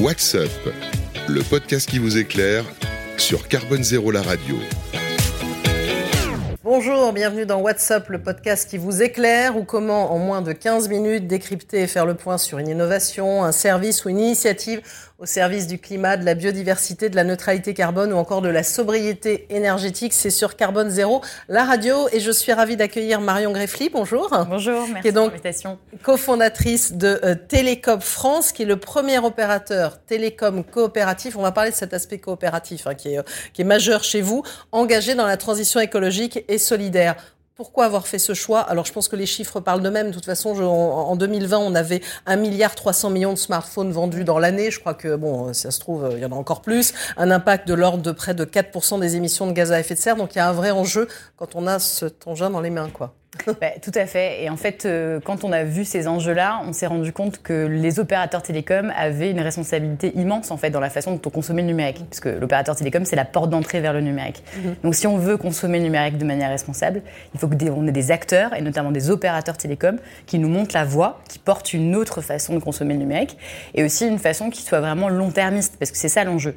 What's Up, le podcast qui vous éclaire sur Carbone Zéro la radio. Bonjour, bienvenue dans WhatsApp, le podcast qui vous éclaire ou comment en moins de 15 minutes décrypter et faire le point sur une innovation, un service ou une initiative au service du climat, de la biodiversité, de la neutralité carbone ou encore de la sobriété énergétique. C'est sur Carbone Zéro, la radio. Et je suis ravie d'accueillir Marion Greffly. Bonjour. Bonjour, merci qui est donc cofondatrice de euh, Télécom France, qui est le premier opérateur télécom coopératif. On va parler de cet aspect coopératif hein, qui, est, euh, qui est majeur chez vous, engagé dans la transition écologique et solidaire. Pourquoi avoir fait ce choix? Alors, je pense que les chiffres parlent d'eux-mêmes. De toute façon, je, en, en 2020, on avait 1 milliard 300 millions de smartphones vendus dans l'année. Je crois que, bon, si ça se trouve, il y en a encore plus. Un impact de l'ordre de près de 4% des émissions de gaz à effet de serre. Donc, il y a un vrai enjeu quand on a cet engin dans les mains, quoi. Bah, tout à fait. Et en fait, euh, quand on a vu ces enjeux-là, on s'est rendu compte que les opérateurs télécoms avaient une responsabilité immense en fait dans la façon dont on consommait le numérique, puisque l'opérateur télécom c'est la porte d'entrée vers le numérique. Mhm. Donc, si on veut consommer le numérique de manière responsable, il faut qu'on ait des acteurs et notamment des opérateurs télécoms qui nous montrent la voie, qui portent une autre façon de consommer le numérique et aussi une façon qui soit vraiment long-termiste, parce que c'est ça l'enjeu.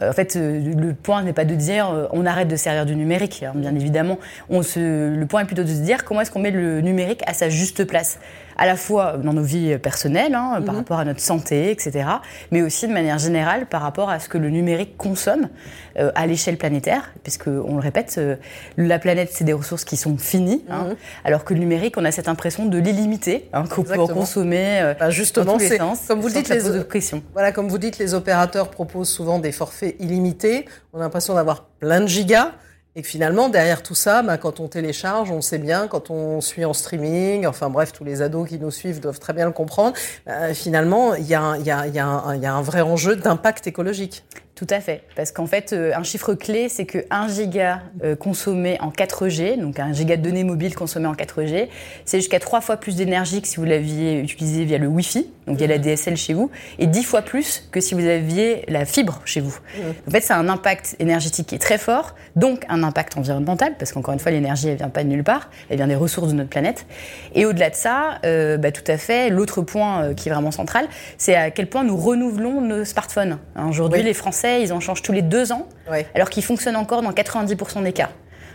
Euh, en fait, euh, le point n'est pas de dire on arrête de servir du numérique, hein, bien évidemment. On se, le point est plutôt de se dire comment est-ce qu'on met le numérique à sa juste place à la fois dans nos vies personnelles, hein, par Mhm. rapport à notre santé, etc., mais aussi de manière générale par rapport à ce que le numérique consomme euh, à l'échelle planétaire, puisque on le répète, euh, la planète c'est des ressources qui sont finies, hein, Mhm. alors que le numérique on a cette impression de l'illimité, hein, qu'on peut en consommer euh, Bah, justement, dans tous les sens, comme vous dites, les- de pression. Voilà, comme vous dites, les opérateurs proposent souvent des forfaits illimités. On a l'impression d'avoir plein de gigas. Et que finalement, derrière tout ça, bah, quand on télécharge, on sait bien, quand on suit en streaming, enfin bref, tous les ados qui nous suivent doivent très bien le comprendre, finalement, il y a un vrai enjeu d'impact écologique. Tout à fait, parce qu'en fait, euh, un chiffre clé, c'est que 1 giga euh, consommé en 4G, donc un giga de données mobiles consommé en 4G, c'est jusqu'à 3 fois plus d'énergie que si vous l'aviez utilisé via le Wi-Fi, donc via la DSL chez vous, et 10 fois plus que si vous aviez la fibre chez vous. En fait, c'est un impact énergétique qui est très fort, donc un impact environnemental, parce qu'encore une fois, l'énergie, elle vient pas de nulle part, elle vient des ressources de notre planète. Et au-delà de ça, euh, bah, tout à fait, l'autre point qui est vraiment central, c'est à quel point nous renouvelons nos smartphones. Hein, Aujourd'hui, Oui. les Français, ils en changent tous les deux ans, Ouais. alors qu'ils fonctionnent encore dans 90% des cas.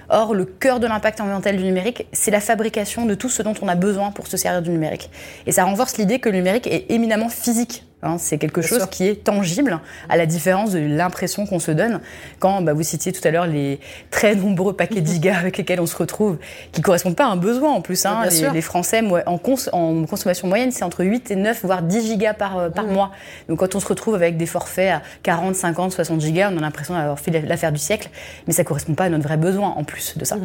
Or, le cœur de l'impact environnemental du numérique, c'est la fabrication de tout ce dont on a besoin pour se servir du numérique. Et ça renforce l'idée que le numérique est éminemment physique. Hein. c'est quelque Bien chose sûr. qui est tangible, à la différence de l'impression qu'on se donne quand bah, vous citiez tout à l'heure les très nombreux paquets de gigas avec lesquels on se retrouve, qui correspondent pas à un besoin en plus. hein. Les, Français, en, cons- en consommation moyenne, c'est entre 8 et 9, voire 10 gigas par, euh, par Mhm. mois. Donc quand on se retrouve avec des forfaits à 40, 50, 60 gigas, on a l'impression d'avoir fait l'affaire du siècle, mais ça correspond pas à notre vrai besoin en plus de ça.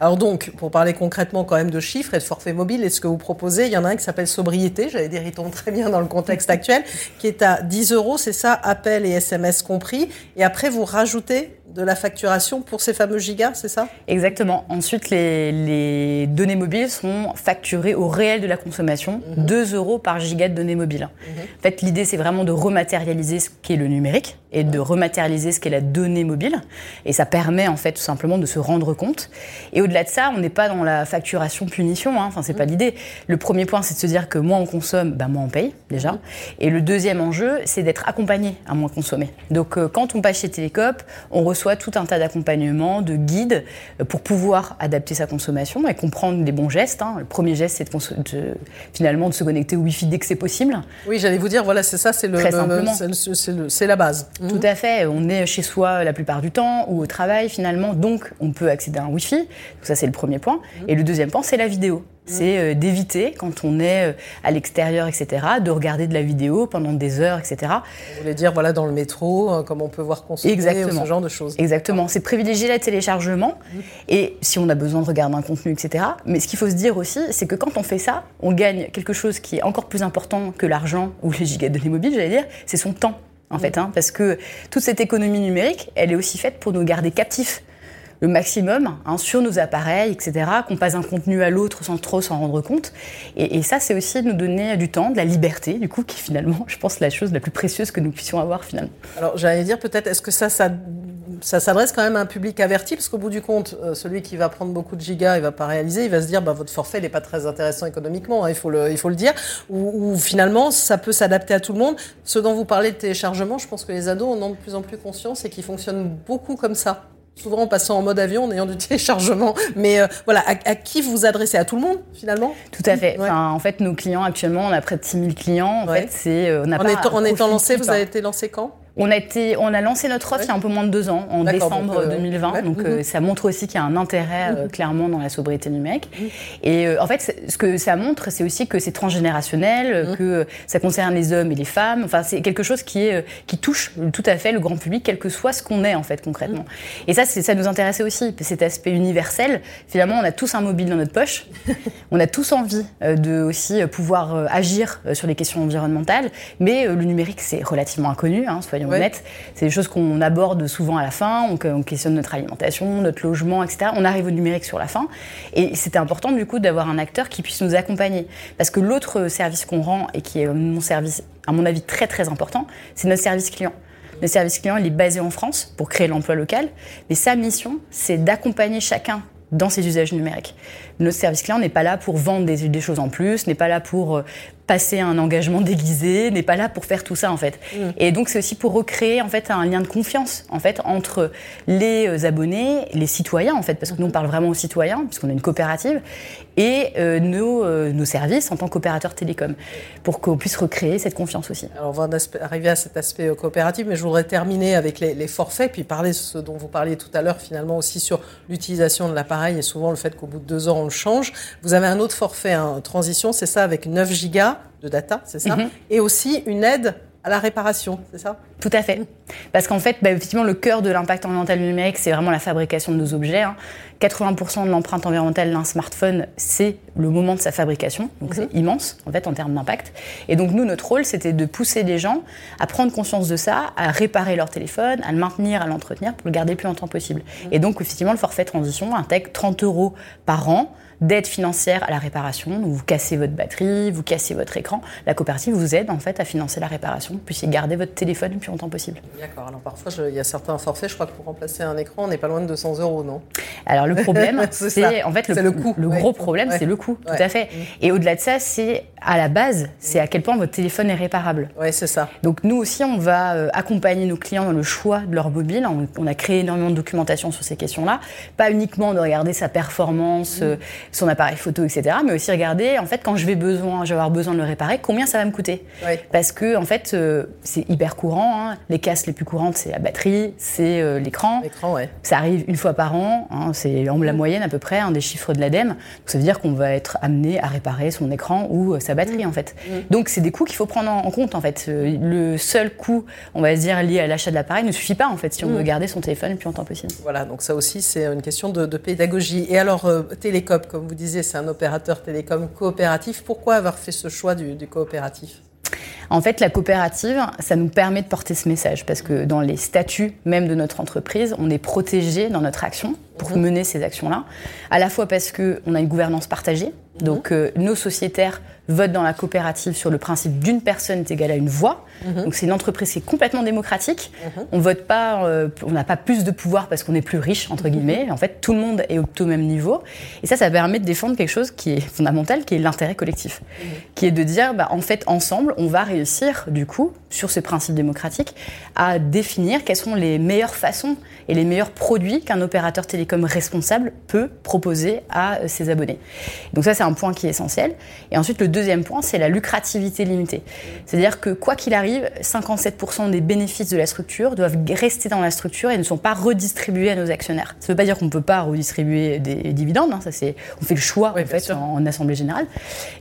Alors donc, pour parler concrètement quand même de chiffres et de forfait mobile, et ce que vous proposez, il y en a un qui s'appelle sobriété, j'allais dire, il tombe très bien dans le contexte actuel, qui est à 10 euros, c'est ça, appel et SMS compris. Et après, vous rajoutez de la facturation pour ces fameux gigas, c'est ça? Exactement. Ensuite, les, les données mobiles sont facturées au réel de la consommation, 2 euros par giga de données mobiles. En fait, l'idée, c'est vraiment de rematérialiser ce qu'est le numérique et de rematérialiser ce qu'est la donnée mobile. Et ça permet, en fait, tout simplement de se rendre compte. Et au-delà de ça, on n'est pas dans la facturation punition. Hein. Enfin, c'est pas l'idée. Le premier point, c'est de se dire que moins on consomme, bah, moins on paye, déjà. Et le deuxième enjeu, c'est d'être accompagné à moins consommer. Donc, euh, quand on passe chez Télécop, on reçoit tout un tas d'accompagnements, de guides euh, pour pouvoir adapter sa consommation et comprendre les bons gestes. hein. Le premier geste, c'est de, finalement de se connecter au Wi-Fi dès que c'est possible. Oui, j'allais vous dire, voilà, c'est ça, c'est le, Très le- simplement. c'est la base. Tout à fait. On est chez soi la plupart du temps ou au travail finalement, donc on peut accéder à un Wi-Fi. Donc ça c'est le premier point. Et le deuxième point, c'est la vidéo. C'est euh, d'éviter, quand on est euh, à l'extérieur, etc., de regarder de la vidéo pendant des heures, etc. Vous voulez dire, voilà, dans le métro, euh, comme on peut voir consommer, Exactement. ou ce genre de choses. Exactement. C'est privilégier le téléchargement et si on a besoin de regarder un contenu, etc. Mais ce qu'il faut se dire aussi, c'est que quand on fait ça, on gagne quelque chose qui est encore plus important que l'argent ou les gigas de mobiles, j'allais dire, c'est son temps. En fait, hein, parce que toute cette économie numérique, elle est aussi faite pour nous garder captifs le maximum hein, sur nos appareils, etc., qu'on passe d'un contenu à l'autre sans trop s'en rendre compte. Et, ça, c'est aussi nous donner du temps, de la liberté, du coup, qui finalement, je pense, la chose la plus précieuse que nous puissions avoir finalement. Alors, j'allais dire peut-être, est-ce que ça, ça s'adresse quand même à un public averti, parce qu'au bout du compte, euh, celui qui va prendre beaucoup de gigas, il va pas réaliser, il va se dire, bah, votre forfait n'est pas très intéressant économiquement, hein, il, faut le, il faut le dire, ou, finalement, ça peut s'adapter à tout le monde. Ce dont vous parlez de téléchargement, je pense que les ados en ont de plus en plus conscience et qui fonctionnent beaucoup comme ça souvent en passant en mode avion, en ayant du téléchargement. Mais euh, voilà, à, qui vous vous adressez? À tout le monde, finalement? Tout à fait. en fait, nos clients, actuellement, on a près de 6000 clients. En fait, c'est... Euh, on, étant, en étant lancé, vous avez été lancé quand? On a, été, on a lancé notre offre il y a un peu moins de deux ans, en décembre 2020. Euh, donc mhm. euh, ça montre aussi qu'il y a un intérêt euh, mhm. clairement dans la sobriété numérique. Mhm. Et en fait, ce que ça montre, c'est aussi que c'est transgénérationnel, que ça concerne les hommes et les femmes. Enfin, c'est quelque chose qui, est, qui touche tout à fait le grand public, quel que soit ce qu'on est en fait concrètement. Et ça, ça nous intéressait aussi, cet aspect universel. Finalement, on a tous un mobile dans notre poche. on a tous envie de aussi pouvoir agir sur les questions environnementales. Mais le numérique, c'est relativement inconnu, hein, soyons c'est des choses qu'on aborde souvent à la fin, on, questionne notre alimentation, notre logement, etc. On arrive au numérique sur la fin. Et c'était important du coup d'avoir un acteur qui puisse nous accompagner. Parce que l'autre service qu'on rend, et qui est mon service, à mon avis, très très important, c'est notre service client. Le service client, il est basé en France pour créer l'emploi local, mais sa mission, c'est d'accompagner chacun dans ses usages numériques. Notre service client n'est pas là pour vendre des, des choses en plus, n'est pas là pour euh, passer un engagement déguisé, n'est pas là pour faire tout ça en fait. Mm. Et donc c'est aussi pour recréer en fait un lien de confiance en fait entre les euh, abonnés, les citoyens en fait, parce que nous on parle vraiment aux citoyens puisqu'on est une coopérative et euh, nos, euh, nos, services en tant qu'opérateurs télécom pour qu'on puisse recréer cette confiance aussi. Alors on va arriver à cet aspect coopératif, mais je voudrais terminer avec les, les forfaits puis parler de ce dont vous parliez tout à l'heure finalement aussi sur l'utilisation de l'appareil et souvent le fait qu'au bout de deux ans on le change. Vous avez un autre forfait en transition, c'est ça avec 9 gigas de data, c'est ça mhm. Et aussi une aide à la réparation, c'est ça? Tout à fait. Parce qu'en fait, bah, effectivement, le cœur de l'impact environnemental numérique, c'est vraiment la fabrication de nos objets. 80% hein. de l'empreinte environnementale d'un smartphone, c'est le moment de sa fabrication. Donc c'est mhm. immense, en fait, en termes d'impact. Et donc nous, notre rôle, c'était de pousser les gens à prendre conscience de ça, à réparer leur téléphone, à le maintenir, à l'entretenir pour le garder le plus longtemps possible. Mhm. Et donc, effectivement, le forfait transition intègre 30 euros par an d'aide financière à la réparation. Donc vous cassez votre batterie, vous cassez votre écran. La coopérative vous aide en fait à financer la réparation, puis puissiez garder votre téléphone le plus longtemps possible. D'accord. Alors parfois, il y a certains forfaits, je crois que pour remplacer un écran, on n'est pas loin de 200 euros, non? Alors le problème, c'est en fait le, coût. Le gros problème, c'est le coût, tout à fait. Mm. Et au-delà de ça, c'est à la base, c'est à quel point votre téléphone est réparable. Oui, c'est ça. Donc nous aussi, on va euh, accompagner nos clients dans le choix de leur mobile. On, a créé énormément de documentation sur ces questions-là. Pas uniquement de regarder sa performance, mm. euh, son appareil photo, etc. Mais aussi regarder, en fait, quand je vais besoin, je vais avoir besoin de le réparer, combien ça va me coûter. Parce que, en fait, euh, c'est hyper courant. Hein. Les casses les plus courantes, c'est la batterie, c'est l'écran. L'écran, ouais. Ça arrive une fois par an. Hein. C'est en la mm. moyenne à peu près un des chiffres de l'ADEME. Donc ça veut dire qu'on va être amené à réparer son écran ou sa batterie, en fait. Mm. Donc c'est des coûts qu'il faut prendre en compte, en fait. Euh, le seul coût, on va dire, lié à l'achat de l'appareil ne suffit pas, en fait, si on mm. veut garder son téléphone le plus longtemps possible. Voilà, donc ça aussi, c'est une question de, pédagogie. Et alors, euh, Télécom, comme vous disiez, c'est un opérateur télécom coopératif. Pourquoi avoir fait ce choix du, du coopératif? En fait, la coopérative, ça nous permet de porter ce message parce que dans les statuts même de notre entreprise, on est protégé dans notre action pour mhm. mener ces actions-là. À la fois parce qu'on a une gouvernance partagée, mhm. donc euh, nos sociétaires votent dans la coopérative sur le principe d'une personne est égale à une voix. Mhm. Donc c'est une entreprise qui est complètement démocratique. On vote pas, euh, on n'a pas plus de pouvoir parce qu'on est plus riche entre guillemets. En fait, tout le monde est au, même niveau. Et ça, ça permet de défendre quelque chose qui est fondamental, qui est l'intérêt collectif, qui est de dire, bah, en fait, ensemble, on va réussir du coup sur ce principe démocratique à définir quelles sont les meilleures façons et les meilleurs produits qu'un opérateur télécom responsable peut proposer à euh, ses abonnés. Donc ça, c'est un point qui est essentiel. Et ensuite, le deuxième point, c'est la lucrativité limitée. C'est-à-dire que quoi qu'il arrive, 57% des bénéfices de la structure doivent rester dans la structure et ne sont pas redistribués à nos actionnaires. Ça ne veut pas dire qu'on ne peut pas redistribuer des dividendes, hein, ça c'est, on fait le choix en, fait, en, en assemblée générale,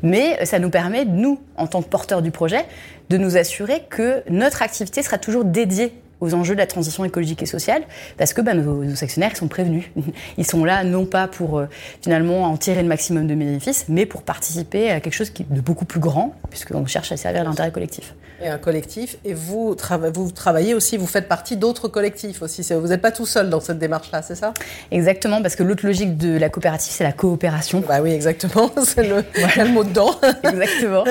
mais ça nous permet, nous, en tant que porteurs du projet, de nous assurer que notre activité sera toujours dédiée aux enjeux de la transition écologique et sociale, parce que bah, nos, actionnaires sont prévenus. Ils sont là non pas pour euh, finalement en tirer le maximum de bénéfices, mais pour participer à quelque chose qui, de beaucoup plus grand, puisqu'on cherche à servir l'intérêt collectif et un collectif. Et vous, vous travaillez aussi, vous faites partie d'autres collectifs aussi. Vous n'êtes pas tout seul dans cette démarche-là, c'est ça? Exactement, parce que l'autre logique de la coopérative, c'est la coopération. Bah oui, exactement. C'est le, le, mot dedans. exactement.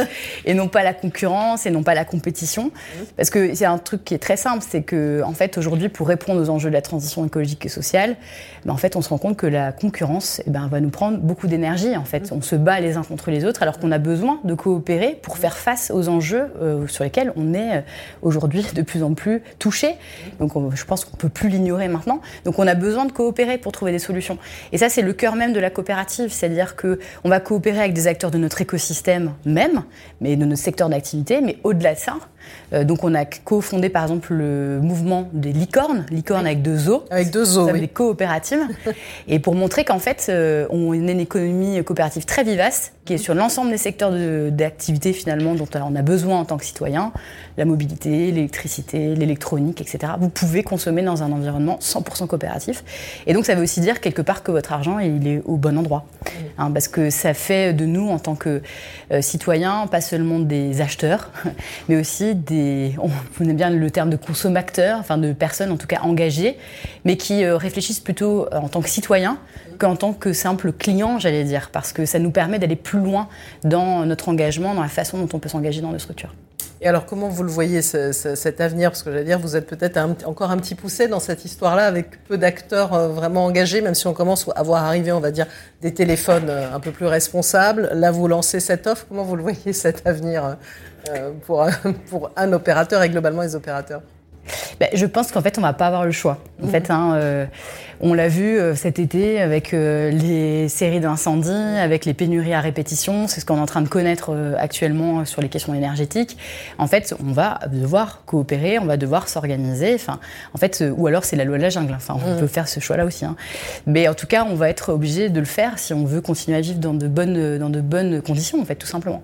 Et non pas la concurrence et non pas la compétition. Mmh. Parce que c'est un truc qui est très simple, c'est que que, en fait, aujourd'hui, pour répondre aux enjeux de la transition écologique et sociale, ben, en fait, on se rend compte que la concurrence eh ben, va nous prendre beaucoup d'énergie. En fait, on se bat les uns contre les autres, alors qu'on a besoin de coopérer pour faire face aux enjeux euh, sur lesquels on est euh, aujourd'hui de plus en plus touché. Donc, je pense qu'on peut plus l'ignorer maintenant. Donc, on a besoin de coopérer pour trouver des solutions. Et ça, c'est le cœur même de la coopérative, c'est-à-dire que on va coopérer avec des acteurs de notre écosystème même, mais de notre secteur d'activité, mais au-delà de ça. Euh, donc on a cofondé par exemple le mouvement des licornes, licornes avec deux os. Avec deux os, oui. Des coopératives. et pour montrer qu'en fait, euh, on est une économie coopérative très vivace, qui est sur l'ensemble des secteurs d'activité finalement dont on a besoin en tant que citoyen, la mobilité, l'électricité, l'électronique, etc. Vous pouvez consommer dans un environnement 100% coopératif. Et donc ça veut aussi dire quelque part que votre argent il est au bon endroit, hein, parce que ça fait de nous en tant que euh, citoyens pas seulement des acheteurs, mais aussi des, on connaît bien le terme de consommateurs, enfin de personnes en tout cas engagées, mais qui euh, réfléchissent plutôt euh, en tant que citoyens qu'en tant que simple client, j'allais dire, parce que ça nous permet d'aller plus loin dans notre engagement, dans la façon dont on peut s'engager dans nos structures. Et alors, comment vous le voyez, cet avenir? Parce que j'allais dire, vous êtes peut-être encore un petit poussé dans cette histoire-là, avec peu d'acteurs euh, vraiment engagés, même si on commence à voir arriver, on va dire, des téléphones euh, un peu plus responsables. Là, vous lancez cette offre. Comment vous le voyez, cet avenir, euh, pour, pour un opérateur et globalement les opérateurs? Ben, je pense qu'en fait, on va pas avoir le choix. En mmh. fait, hein, on l'a vu euh, cet été avec euh, les séries d'incendies, avec les pénuries à répétition. C'est ce qu'on est en train de connaître euh, actuellement sur les questions énergétiques. En fait, on va devoir coopérer, on va devoir s'organiser. Enfin, en fait, ou alors c'est la loi de la jungle. Enfin, on mm. peut faire ce choix-là aussi. Hein. Mais en tout cas, on va être obligé de le faire si on veut continuer à vivre dans de bonnes, dans de bonnes conditions, en fait, tout simplement.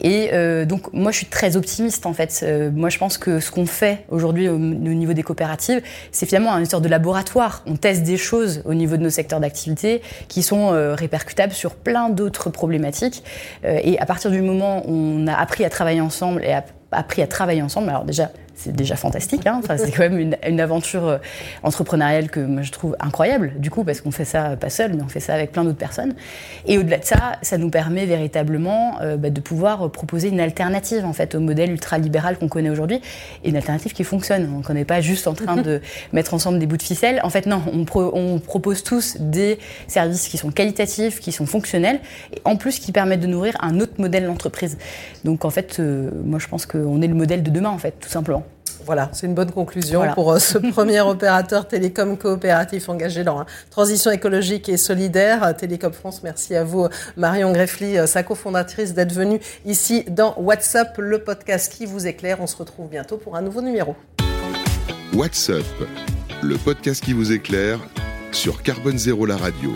Et donc, moi, je suis très optimiste, en fait. moi, je pense que ce qu'on fait aujourd'hui au, niveau des coopératives, c'est finalement une sorte de laboratoire. On teste des choses au niveau de nos secteurs d'activité qui sont euh, répercutables sur plein d'autres problématiques. Euh, et à partir du moment où on a appris à travailler ensemble et appris à travailler ensemble, alors déjà, c'est déjà fantastique. Hein. Enfin, c'est quand même une, aventure euh, entrepreneuriale que moi, je trouve incroyable, du coup, parce qu'on fait ça pas seul, mais on fait ça avec plein d'autres personnes. Et au-delà de ça, ça nous permet véritablement euh, bah, de pouvoir proposer une alternative en fait au modèle ultralibéral qu'on connaît aujourd'hui, et une alternative qui fonctionne. On n'est pas juste en train de mettre ensemble des bouts de ficelle. En fait, non, on, on, propose tous des services qui sont qualitatifs, qui sont fonctionnels, et en plus qui permettent de nourrir un autre modèle d'entreprise. Donc en fait, euh, moi je pense qu'on est le modèle de demain, en fait, tout simplement. Voilà, c'est une bonne conclusion pour euh, ce premier opérateur télécom coopératif engagé dans la transition écologique et solidaire. Télécom France, merci à vous, Marion Greffly, euh, sa cofondatrice, d'être venue ici dans WhatsApp, le podcast qui vous éclaire. On se retrouve bientôt pour un nouveau numéro. WhatsApp, le podcast qui vous éclaire sur Carbone Zéro, la radio.